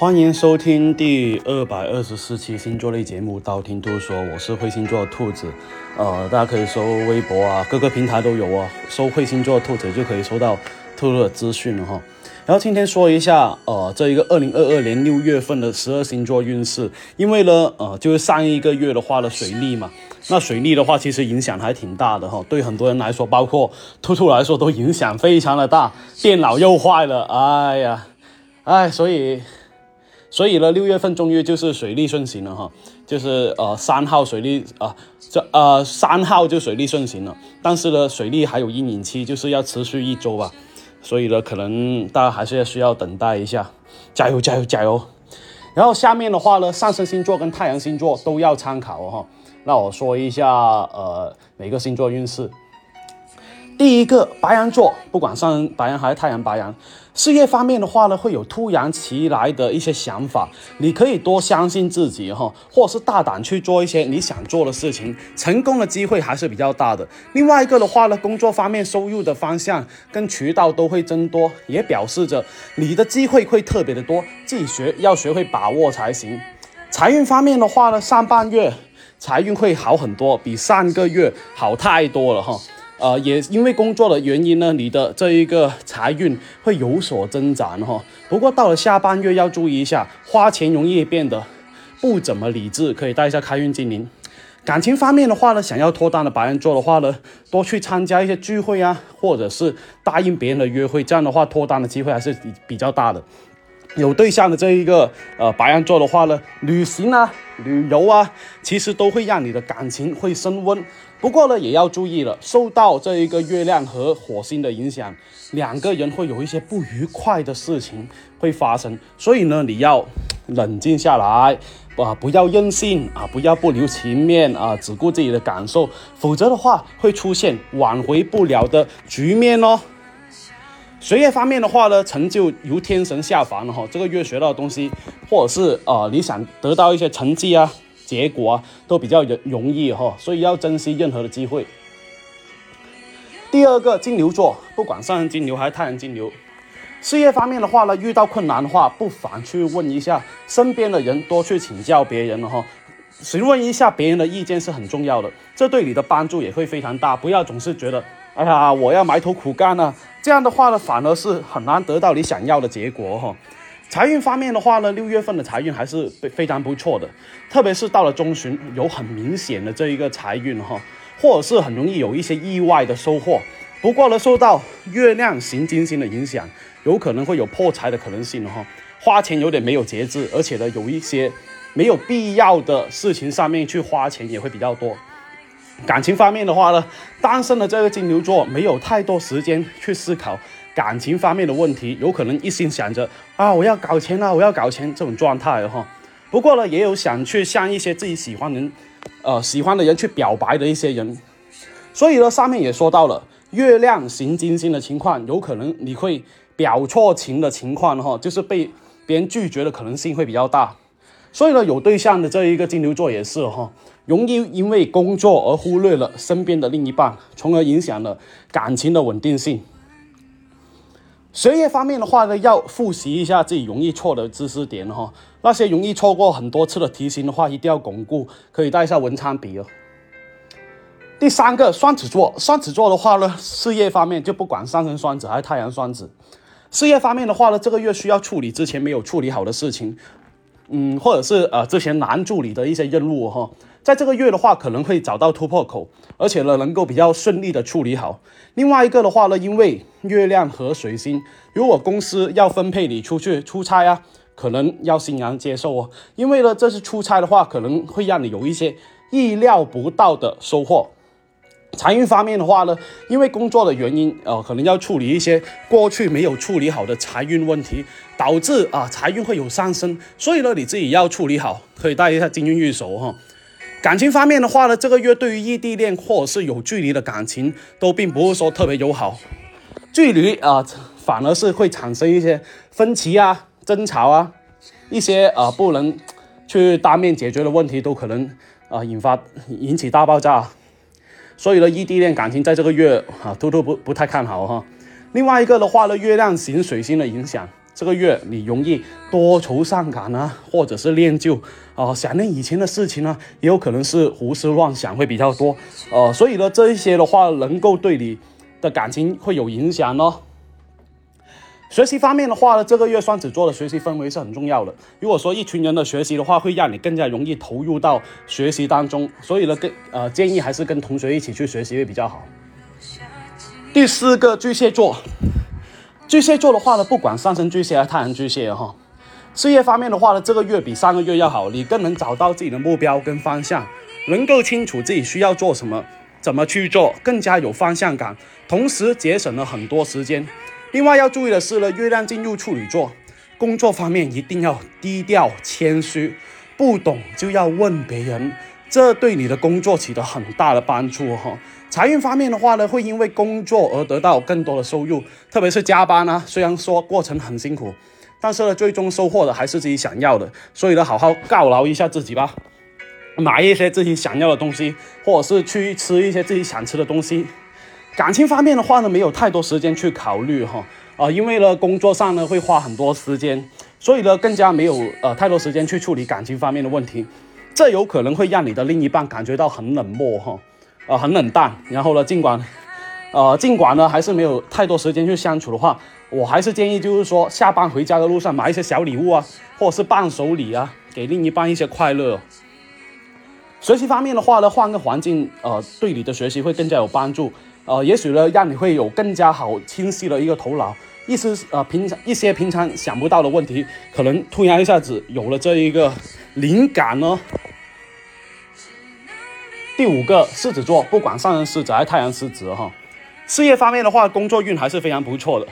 欢迎收听第二百二十四期星座类节目《道听途说》，我是会星座兔子。呃，大家可以搜微博啊，各个平台都有啊，搜会星座兔子就可以收到兔兔的资讯了哈。然后今天说一下，呃，这一个二零二二年六月份的十二星座运势，因为呢，呃，就是上一个月的话的水逆嘛，那水逆的话其实影响还挺大的哈，对很多人来说，包括兔兔来说都影响非常的大，电脑又坏了，哎呀，哎，所以。所以呢，六月份终于就是水利顺行了哈，就是呃三号水利啊，这呃三号就水利顺行了。但是呢，水利还有阴影期，就是要持续一周吧。所以呢，可能大家还是要需要等待一下，加油加油加油！然后下面的话呢，上升星座跟太阳星座都要参考哦哈。那我说一下呃每个星座运势。第一个白羊座，不管上白羊还是太阳白羊。事业方面的话呢，会有突然其来的一些想法，你可以多相信自己哈，或者是大胆去做一些你想做的事情，成功的机会还是比较大的。另外一个的话呢，工作方面收入的方向跟渠道都会增多，也表示着你的机会会特别的多，自己学要学会把握才行。财运方面的话呢，上半月财运会好很多，比上个月好太多了哈。呃，也因为工作的原因呢，你的这一个财运会有所增长哈。不过到了下半月要注意一下，花钱容易变得不怎么理智，可以带一下开运精灵。感情方面的话呢，想要脱单的白羊座的话呢，多去参加一些聚会啊，或者是答应别人的约会，这样的话脱单的机会还是比比较大的。有对象的这一个呃白羊座的话呢，旅行啊、旅游啊，其实都会让你的感情会升温。不过呢，也要注意了，受到这一个月亮和火星的影响，两个人会有一些不愉快的事情会发生。所以呢，你要冷静下来，啊，不要任性啊，不要不留情面啊，只顾自己的感受，否则的话会出现挽回不了的局面哦。学业方面的话呢，成就如天神下凡了哈。这个月学到的东西，或者是啊，你想得到一些成绩啊。结果啊，都比较容容易哈，所以要珍惜任何的机会。第二个金牛座，不管上升金牛还是太阳金牛，事业方面的话呢，遇到困难的话，不妨去问一下身边的人，多去请教别人了哈，询问一下别人的意见是很重要的，这对你的帮助也会非常大。不要总是觉得，哎呀，我要埋头苦干呢，这样的话呢，反而是很难得到你想要的结果哈。财运方面的话呢，六月份的财运还是非非常不错的，特别是到了中旬，有很明显的这一个财运哈，或者是很容易有一些意外的收获。不过呢，受到月亮行金星的影响，有可能会有破财的可能性哈，花钱有点没有节制，而且呢，有一些没有必要的事情上面去花钱也会比较多。感情方面的话呢，单身的这个金牛座没有太多时间去思考。感情方面的问题，有可能一心想着啊，我要搞钱啊，我要搞钱这种状态哈。不过呢，也有想去向一些自己喜欢人，呃，喜欢的人去表白的一些人。所以呢，上面也说到了月亮行金星的情况，有可能你会表错情的情况哈，就是被别人拒绝的可能性会比较大。所以呢，有对象的这一个金牛座也是哈，容易因为工作而忽略了身边的另一半，从而影响了感情的稳定性。学业方面的话呢，要复习一下自己容易错的知识点哈。那些容易错过很多次的题型的话，一定要巩固，可以带一下文昌笔哦。第三个双子座，双子座的话呢，事业方面就不管上升双子还是太阳双子，事业方面的话呢，这个月需要处理之前没有处理好的事情，嗯，或者是呃之前难处理的一些任务哈。在这个月的话，可能会找到突破口，而且呢，能够比较顺利的处理好。另外一个的话呢，因为月亮和水星，如果公司要分配你出去出差啊，可能要欣然接受哦。因为呢，这次出差的话，可能会让你有一些意料不到的收获。财运方面的话呢，因为工作的原因，呃，可能要处理一些过去没有处理好的财运问题，导致啊财运会有上升。所以呢，你自己要处理好，可以带一下金运玉手哈。感情方面的话呢，这个月对于异地恋或者是有距离的感情，都并不是说特别友好。距离啊，反而是会产生一些分歧啊、争吵啊，一些啊不能去当面解决的问题，都可能啊引发引起大爆炸。所以呢，异地恋感情在这个月啊，兔兔不不太看好哈。另外一个的话呢，月亮型水星的影响，这个月你容易多愁善感啊，或者是念旧啊，想念以前的事情呢，也有可能是胡思乱想会比较多。呃，所以呢，这一些的话能够对你的感情会有影响哦。学习方面的话呢，这个月双子座的学习氛围是很重要的。如果说一群人的学习的话，会让你更加容易投入到学习当中，所以呢，跟呃建议还是跟同学一起去学习会比较好。第四个巨蟹座，巨蟹座的话呢，不管上升巨蟹还是太阳巨蟹哈，事业方面的话呢，这个月比上个月要好，你更能找到自己的目标跟方向，能够清楚自己需要做什么，怎么去做，更加有方向感，同时节省了很多时间。另外要注意的是呢，月亮进入处女座，工作方面一定要低调谦虚，不懂就要问别人，这对你的工作起到很大的帮助哈。财运方面的话呢，会因为工作而得到更多的收入，特别是加班呢，虽然说过程很辛苦，但是呢，最终收获的还是自己想要的，所以呢，好好犒劳一下自己吧，买一些自己想要的东西，或者是去吃一些自己想吃的东西。感情方面的话呢，没有太多时间去考虑哈，啊，因为呢工作上呢会花很多时间，所以呢更加没有呃太多时间去处理感情方面的问题，这有可能会让你的另一半感觉到很冷漠哈，啊很冷淡，然后呢尽管，呃尽管呢还是没有太多时间去相处的话，我还是建议就是说下班回家的路上买一些小礼物啊，或者是伴手礼啊，给另一半一些快乐。学习方面的话呢，换个环境，呃对你的学习会更加有帮助。呃，也许呢，让你会有更加好清晰的一个头脑，意思呃，平常一些平常想不到的问题，可能突然一下子有了这一个灵感呢。第五个，狮子座，不管上升狮子还是太阳狮子哈，事业方面的话，工作运还是非常不错的，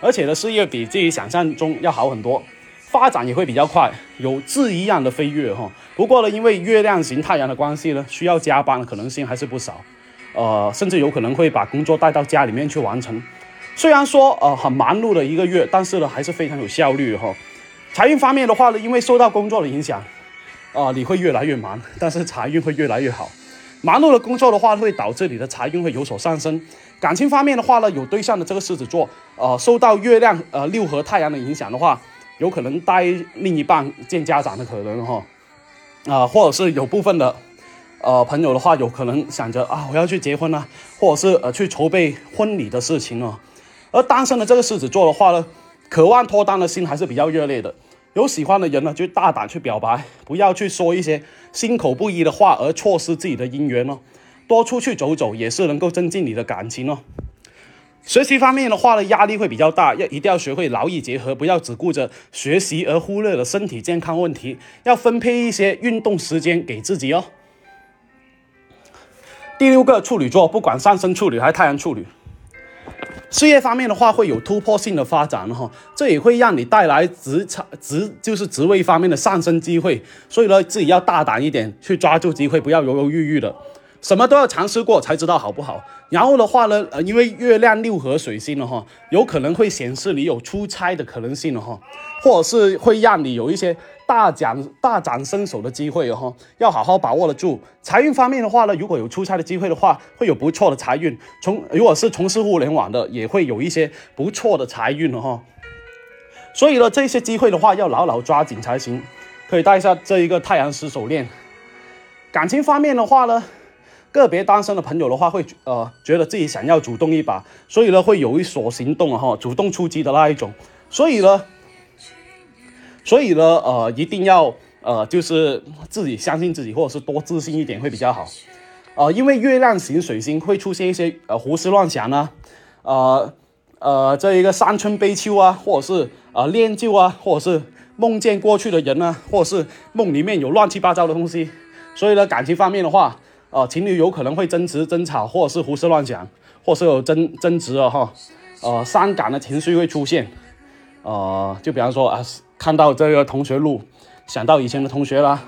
而且呢，事业比自己想象中要好很多，发展也会比较快，有质一样的飞跃哈。不过呢，因为月亮型太阳的关系呢，需要加班的可能性还是不少。呃，甚至有可能会把工作带到家里面去完成。虽然说呃很忙碌的一个月，但是呢还是非常有效率哈。财运方面的话呢，因为受到工作的影响，啊你会越来越忙，但是财运会越来越好。忙碌的工作的话，会导致你的财运会有所上升。感情方面的话呢，有对象的这个狮子座，呃受到月亮呃六合太阳的影响的话，有可能带另一半见家长的可能哈，啊或者是有部分的。呃，朋友的话有可能想着啊，我要去结婚了，或者是呃去筹备婚礼的事情哦。而单身的这个狮子座的话呢，渴望脱单的心还是比较热烈的。有喜欢的人呢，就大胆去表白，不要去说一些心口不一的话而错失自己的姻缘哦。多出去走走也是能够增进你的感情哦。学习方面的话呢，压力会比较大，要一定要学会劳逸结合，不要只顾着学习而忽略了身体健康问题，要分配一些运动时间给自己哦。第六个处女座，不管上升处女还是太阳处女，事业方面的话会有突破性的发展哈，这也会让你带来职场职就是职位方面的上升机会，所以呢自己要大胆一点去抓住机会，不要犹犹豫豫的。什么都要尝试过才知道好不好。然后的话呢，呃，因为月亮六合水星了哈，有可能会显示你有出差的可能性了哈，或者是会让你有一些大展大展身手的机会哈，要好好把握得住。财运方面的话呢，如果有出差的机会的话，会有不错的财运。从如果是从事互联网的，也会有一些不错的财运哈。所以呢，这些机会的话要牢牢抓紧才行。可以带一下这一个太阳石手链。感情方面的话呢？个别单身的朋友的话，会呃觉得自己想要主动一把，所以呢会有一所行动啊哈，主动出击的那一种，所以呢，所以呢呃一定要呃就是自己相信自己，或者是多自信一点会比较好，呃因为月亮型水星会出现一些呃胡思乱想啊，呃呃这一个伤春悲秋啊，或者是呃恋旧啊，或者是梦见过去的人啊，或者是梦里面有乱七八糟的东西，所以呢感情方面的话。啊，情侣有可能会争执、争吵，或者是胡思乱想，或是有争争执了哈，呃，伤感的情绪会出现，呃，就比方说啊，看到这个同学录，想到以前的同学啦，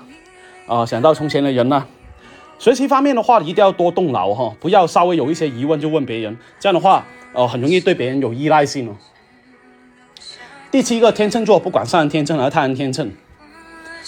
啊，想到从前的人啦。学习方面的话，一定要多动脑哈，不要稍微有一些疑问就问别人，这样的话，呃，很容易对别人有依赖性哦。第七个天秤座，不管上升天秤还是太阳天秤。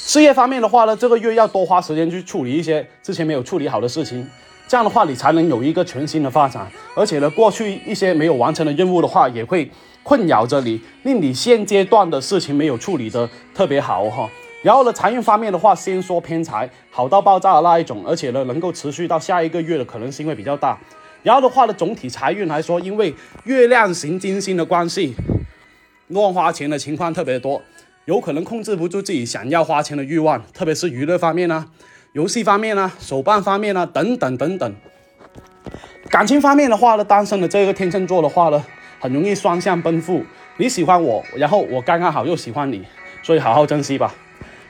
事业方面的话呢，这个月要多花时间去处理一些之前没有处理好的事情。这样的话你才能有一个全新的发展。而且呢，过去一些没有完成的任务的话，也会困扰着你，令你现阶段的事情没有处理的特别好哈。然后呢，财运方面的话，先说偏财，好到爆炸的那一种，而且呢，能够持续到下一个月的可能性会比较大。然后的话呢，总体财运来说，因为月亮行金星的关系，乱花钱的情况特别多，有可能控制不住自己想要花钱的欲望，特别是娱乐方面啊、游戏方面啊、手办方面啊等等等等。感情方面的话呢，单身的这个天秤座的话呢，很容易双向奔赴。你喜欢我，然后我刚刚好又喜欢你，所以好好珍惜吧。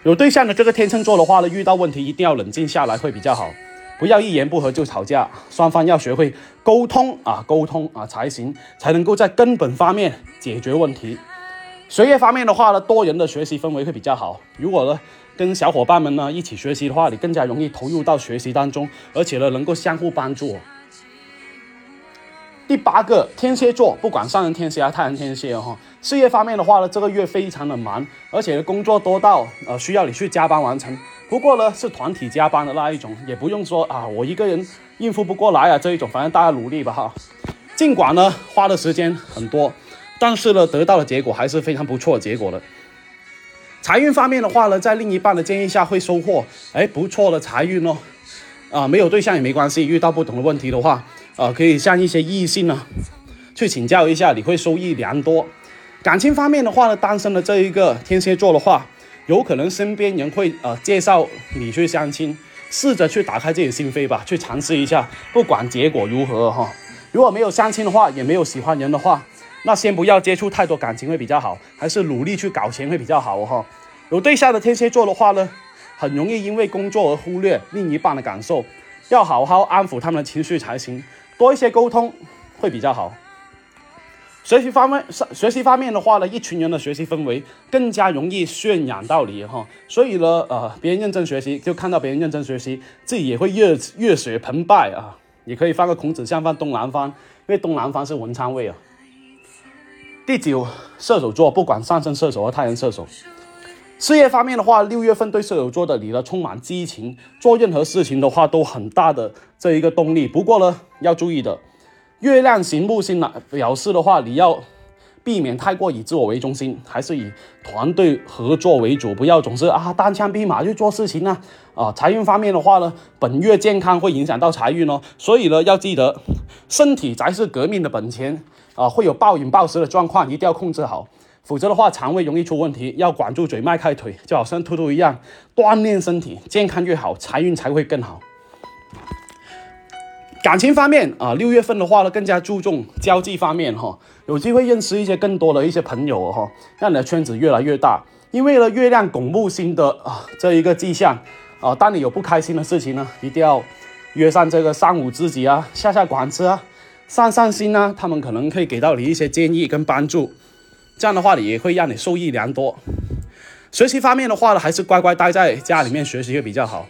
有对象的这个天秤座的话呢，遇到问题一定要冷静下来会比较好，不要一言不合就吵架，双方要学会沟通啊，沟通啊才行，才能够在根本方面解决问题。学业方面的话呢，多人的学习氛围会比较好。如果呢跟小伙伴们呢一起学习的话，你更加容易投入到学习当中，而且呢能够相互帮助。第八个天蝎座，不管上升天蝎还是太阳天蝎哈，事业方面的话呢，这个月非常的忙，而且工作多到呃需要你去加班完成。不过呢，是团体加班的那一种，也不用说啊我一个人应付不过来啊这一种，反正大家努力吧哈。尽管呢花的时间很多，但是呢得到的结果还是非常不错的结果的。财运方面的话呢，在另一半的建议下会收获哎不错的财运哦。啊，没有对象也没关系，遇到不同的问题的话。啊，可以向一些异性呢去请教一下，你会收益良多。感情方面的话呢，单身的这一个天蝎座的话，有可能身边人会呃介绍你去相亲，试着去打开自己心扉吧，去尝试一下，不管结果如何哈。如果没有相亲的话，也没有喜欢人的话，那先不要接触太多感情会比较好，还是努力去搞钱会比较好哈。有对象的天蝎座的话呢，很容易因为工作而忽略另一半的感受，要好好安抚他们的情绪才行。多一些沟通会比较好。学习方面，学习方面的话呢，一群人的学习氛围更加容易渲染到你哈。所以呢，呃，别人认真学习，就看到别人认真学习，自己也会热热血澎湃啊。你可以放个孔子像放东南方，因为东南方是文昌位啊。第九，射手座，不管上升射手和太阳射手，事业方面的话，六月份对射手座的你呢，充满激情，做任何事情的话都很大的。这一个动力，不过呢，要注意的，月亮行木星呢，表示的话，你要避免太过以自我为中心，还是以团队合作为主，不要总是啊单枪匹马去做事情呢。啊，财运方面的话呢，本月健康会影响到财运哦，所以呢，要记得身体才是革命的本钱啊，会有暴饮暴食的状况，一定要控制好，否则的话，肠胃容易出问题。要管住嘴，迈开腿，就好像兔兔一样，锻炼身体，健康越好，财运才会更好。感情方面啊，六月份的话呢，更加注重交际方面哈，有机会认识一些更多的一些朋友哈，让你的圈子越来越大。因为呢，月亮拱木星的啊这一个迹象啊，当你有不开心的事情呢，一定要约上这个三五知己啊，下下馆子啊，散散心啊，他们可能可以给到你一些建议跟帮助。这样的话，也会让你受益良多。学习方面的话呢，还是乖乖待在家里面学习会比较好。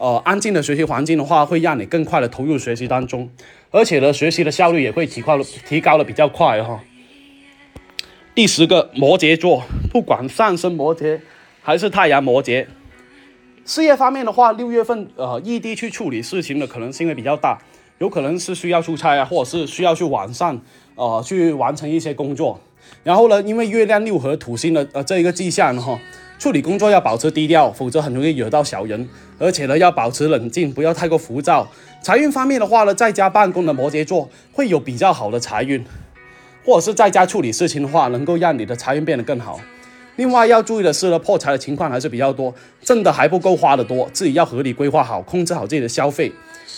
呃，安静的学习环境的话，会让你更快的投入学习当中，而且呢，学习的效率也会提高，提高的比较快哈。第十个摩羯座，不管上升摩羯还是太阳摩羯，事业方面的话，六月份呃异地去处理事情的可能性会比较大，有可能是需要出差啊，或者是需要去网上呃去完成一些工作。然后呢，因为月亮六合土星的呃这一个迹象呢哈。处理工作要保持低调，否则很容易惹到小人。而且呢，要保持冷静，不要太过浮躁。财运方面的话呢，在家办公的摩羯座会有比较好的财运，或者是在家处理事情的话，能够让你的财运变得更好。另外要注意的是呢，破财的情况还是比较多，挣的还不够花的多，自己要合理规划好，控制好自己的消费。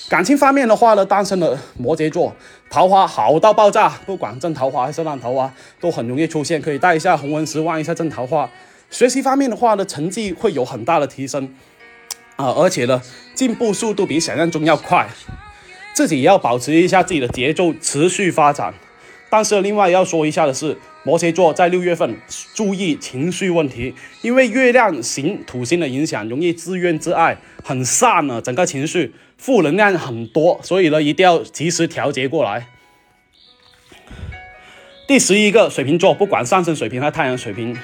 感情方面的话呢，单身的摩羯座桃花好到爆炸，不管正桃花还是烂桃花，都很容易出现，可以带一下红纹石，望一下正桃花。学习方面的话呢，成绩会有很大的提升，啊，而且呢，进步速度比想象中要快，自己也要保持一下自己的节奏，持续发展。但是另外要说一下的是，摩羯座在六月份注意情绪问题，因为月亮行土星的影响，容易自怨自艾，很散呢，整个情绪负能量很多，所以呢，一定要及时调节过来。第十一个水瓶座，不管上升水平还是太阳水平。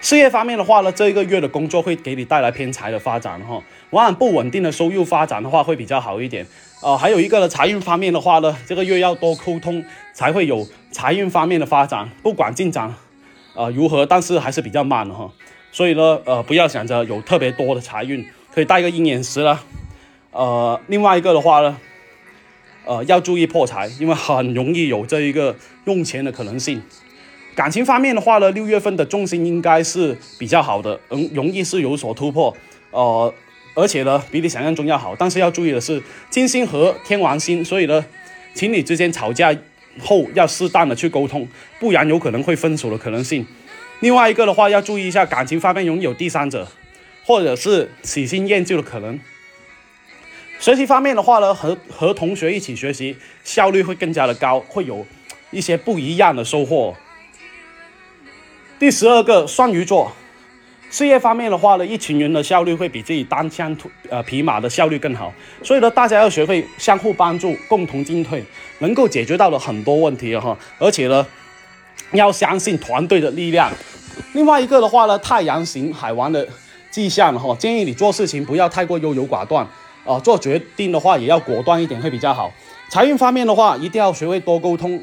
事业方面的话呢，这一个月的工作会给你带来偏财的发展哈，往往不稳定的收入发展的话会比较好一点。呃，还有一个呢，财运方面的话呢，这个月要多沟通，才会有财运方面的发展。不管进展，呃如何，但是还是比较慢的哈。所以呢，呃，不要想着有特别多的财运，可以带个鹰眼石了。呃，另外一个的话呢，呃，要注意破财，因为很容易有这一个用钱的可能性。感情方面的话呢，六月份的重心应该是比较好的，容容易是有所突破。呃。而且呢，比你想象中要好。但是要注意的是，金星和天王星，所以呢，情侣之间吵架后要适当的去沟通，不然有可能会分手的可能性。另外一个的话，要注意一下感情方面容易有第三者，或者是喜新厌旧的可能。学习方面的话呢，和和同学一起学习，效率会更加的高，会有一些不一样的收获。第十二个，双鱼座。事业方面的话呢，一群人的效率会比自己单枪突呃匹马的效率更好，所以呢，大家要学会相互帮助，共同进退，能够解决到了很多问题哈。而且呢，要相信团队的力量。另外一个的话呢，太阳型海王的迹象哈，建议你做事情不要太过优柔寡断啊，做决定的话也要果断一点会比较好。财运方面的话，一定要学会多沟通。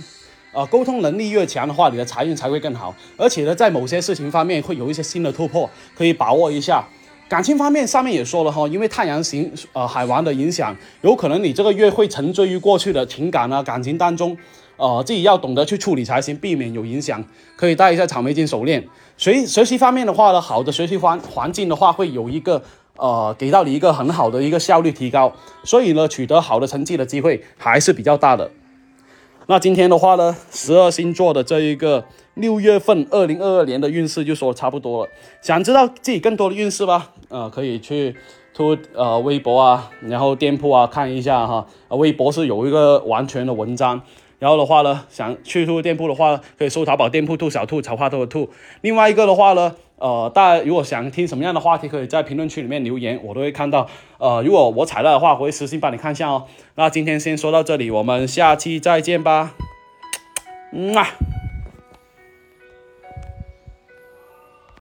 呃，沟通能力越强的话，你的财运才会更好。而且呢，在某些事情方面会有一些新的突破，可以把握一下。感情方面，上面也说了哈，因为太阳型呃海王的影响，有可能你这个月会沉醉于过去的情感啊感情当中，呃，自己要懂得去处理才行，避免有影响。可以带一下草莓金手链。学学习方面的话呢，好的学习环环境的话，会有一个呃给到你一个很好的一个效率提高，所以呢，取得好的成绩的机会还是比较大的。那今天的话呢，十二星座的这一个六月份二零二二年的运势就说差不多了。想知道自己更多的运势吧？呃，可以去突呃微博啊，然后店铺啊看一下哈。微博是有一个完全的文章。然后的话呢，想去兔店铺的话，可以搜淘宝店铺兔小兔草花兔的兔。另外一个的话呢。呃，大家如果想听什么样的话题，可以在评论区里面留言，我都会看到。呃，如果我采纳的话，我会私信帮你看一下哦。那今天先说到这里，我们下期再见吧。嗯啊。